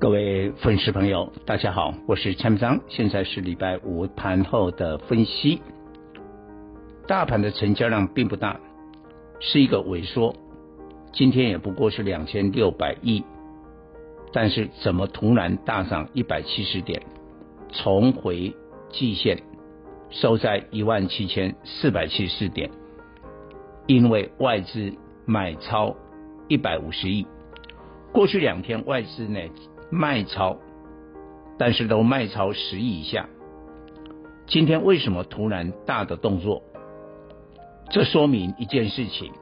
各位粉丝朋友，大家好，我是蔡明彰，现在是礼拜五盘后的分析。大盘的成交量并不大，是一个萎缩，今天也不过是两千六百亿，但是怎么突然大涨一百七十点，重回季线，收在一万七千四百七十四点，因为外资买超一百五十亿，过去两天外资呢？卖超，但是都卖超十亿以下。今天为什么突然大的动作？这说明一件事情：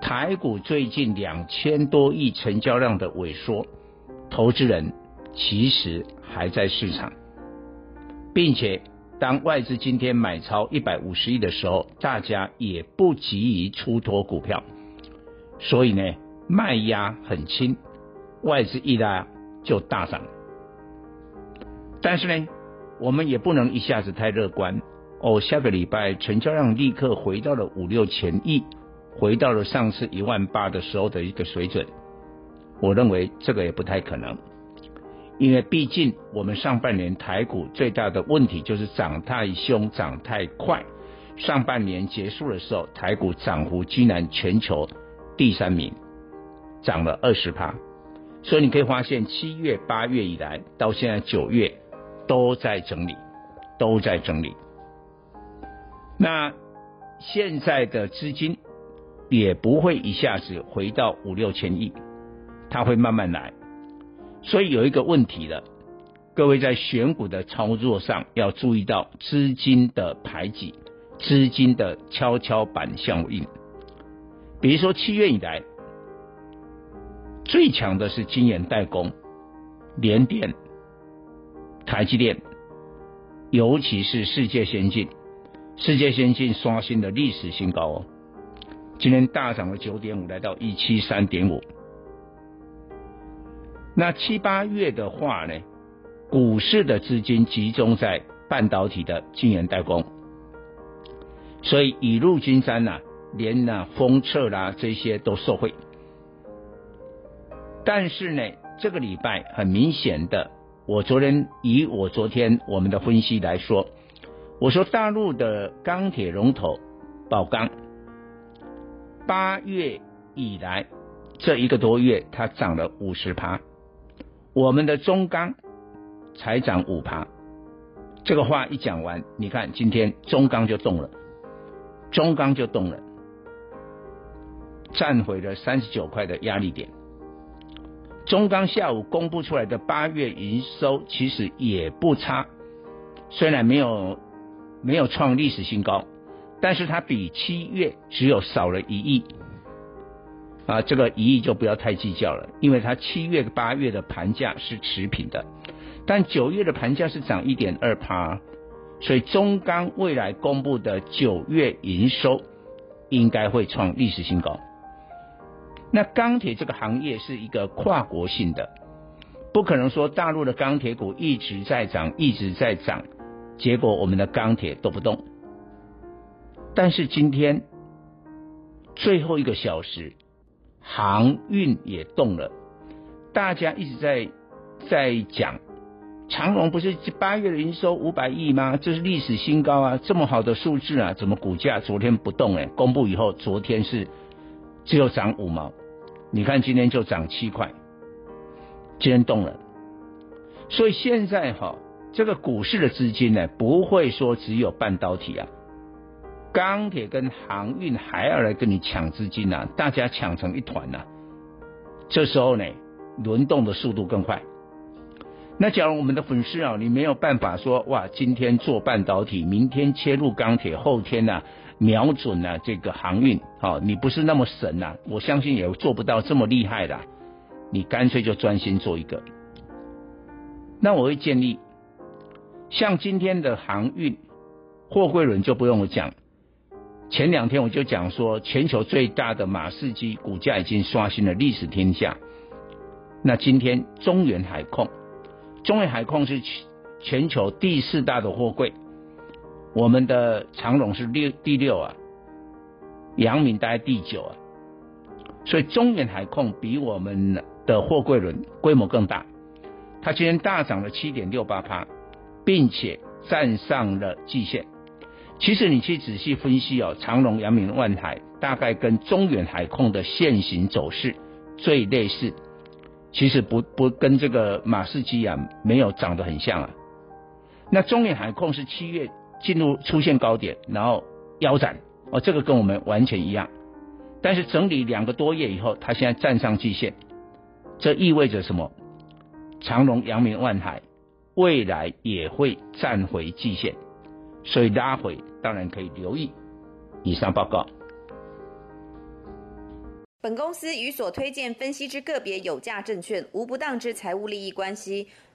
台股最近两千多亿成交量的萎缩，投资人其实还在市场，并且当外资今天买超一百五十亿的时候，大家也不急于出脱股票，所以呢，卖压很轻。外资一拉就大涨，但是呢，我们也不能一下子太乐观哦。下个礼拜成交量立刻回到了五六千亿，回到了上次一万八的时候的一个水准。我认为这个也不太可能，因为毕竟我们上半年台股最大的问题就是涨太凶、涨太快。上半年结束的时候，台股涨幅居然全球第三名，涨了二十趴。所以你可以发现，七月、八月以来到现在九月，都在整理，都在整理。那现在的资金也不会一下子回到五六千亿，它会慢慢来。所以有一个问题了，各位在选股的操作上要注意到资金的排挤、资金的跷跷板效应。比如说七月以来。最强的是晶圆代工、联电、台积电，尤其是世界先进，世界先进刷新了历史新高哦，今天大涨了九点五，来到一七三点五。那七八月的话呢，股市的资金集中在半导体的晶圆代工，所以雨露均沾呐，连那封测啦这些都受惠。但是呢，这个礼拜很明显的，我昨天以我昨天我们的分析来说，我说大陆的钢铁龙头宝钢，八月以来这一个多月它涨了五十趴，我们的中钢才涨五趴。这个话一讲完，你看今天中钢就动了，中钢就动了，站回了三十九块的压力点。中钢下午公布出来的八月营收其实也不差，虽然没有没有创历史新高，但是它比七月只有少了一亿啊，这个一亿就不要太计较了，因为它七月八月的盘价是持平的，但九月的盘价是涨一点二趴，所以中钢未来公布的九月营收应该会创历史新高。那钢铁这个行业是一个跨国性的，不可能说大陆的钢铁股一直在涨，一直在涨，结果我们的钢铁都不动。但是今天最后一个小时，航运也动了，大家一直在在讲，长隆不是八月的营收五百亿吗？这是历史新高啊，这么好的数字啊，怎么股价昨天不动？哎，公布以后，昨天是只有涨五毛。你看今天就涨七块，今天动了，所以现在哈，这个股市的资金呢，不会说只有半导体啊，钢铁跟航运还要来跟你抢资金啊，大家抢成一团呐，这时候呢，轮动的速度更快。那假如我们的粉丝啊，你没有办法说哇，今天做半导体，明天切入钢铁，后天呢？瞄准了这个航运，好，你不是那么神呐，我相信也做不到这么厉害的，你干脆就专心做一个。那我会建议，像今天的航运、货柜轮就不用我讲。前两天我就讲说，全球最大的马士基股价已经刷新了历史天价。那今天中原海控，中原海控是全球第四大的货柜，我们的长荣是六第六啊，阳明大概第九啊，所以中远海控比我们的货柜轮规模更大，它今天大涨了七点六八趴，并且站上了季线。其实你去仔细分析哦，长荣、阳明、万海大概跟中远海控的线型走势最类似，其实不不跟这个马士基啊没有长得很像啊。那中远海控是七月进入出现高点，然后腰斩哦，这个跟我们完全一样。但是整理两个多月以后，它现在站上季线，这意味着什么？长荣、阳明、万海未来也会站回季线。所以拉回当然可以留意。以上报告。本公司与所推荐分析之个别有价证券无不当之财务利益关系。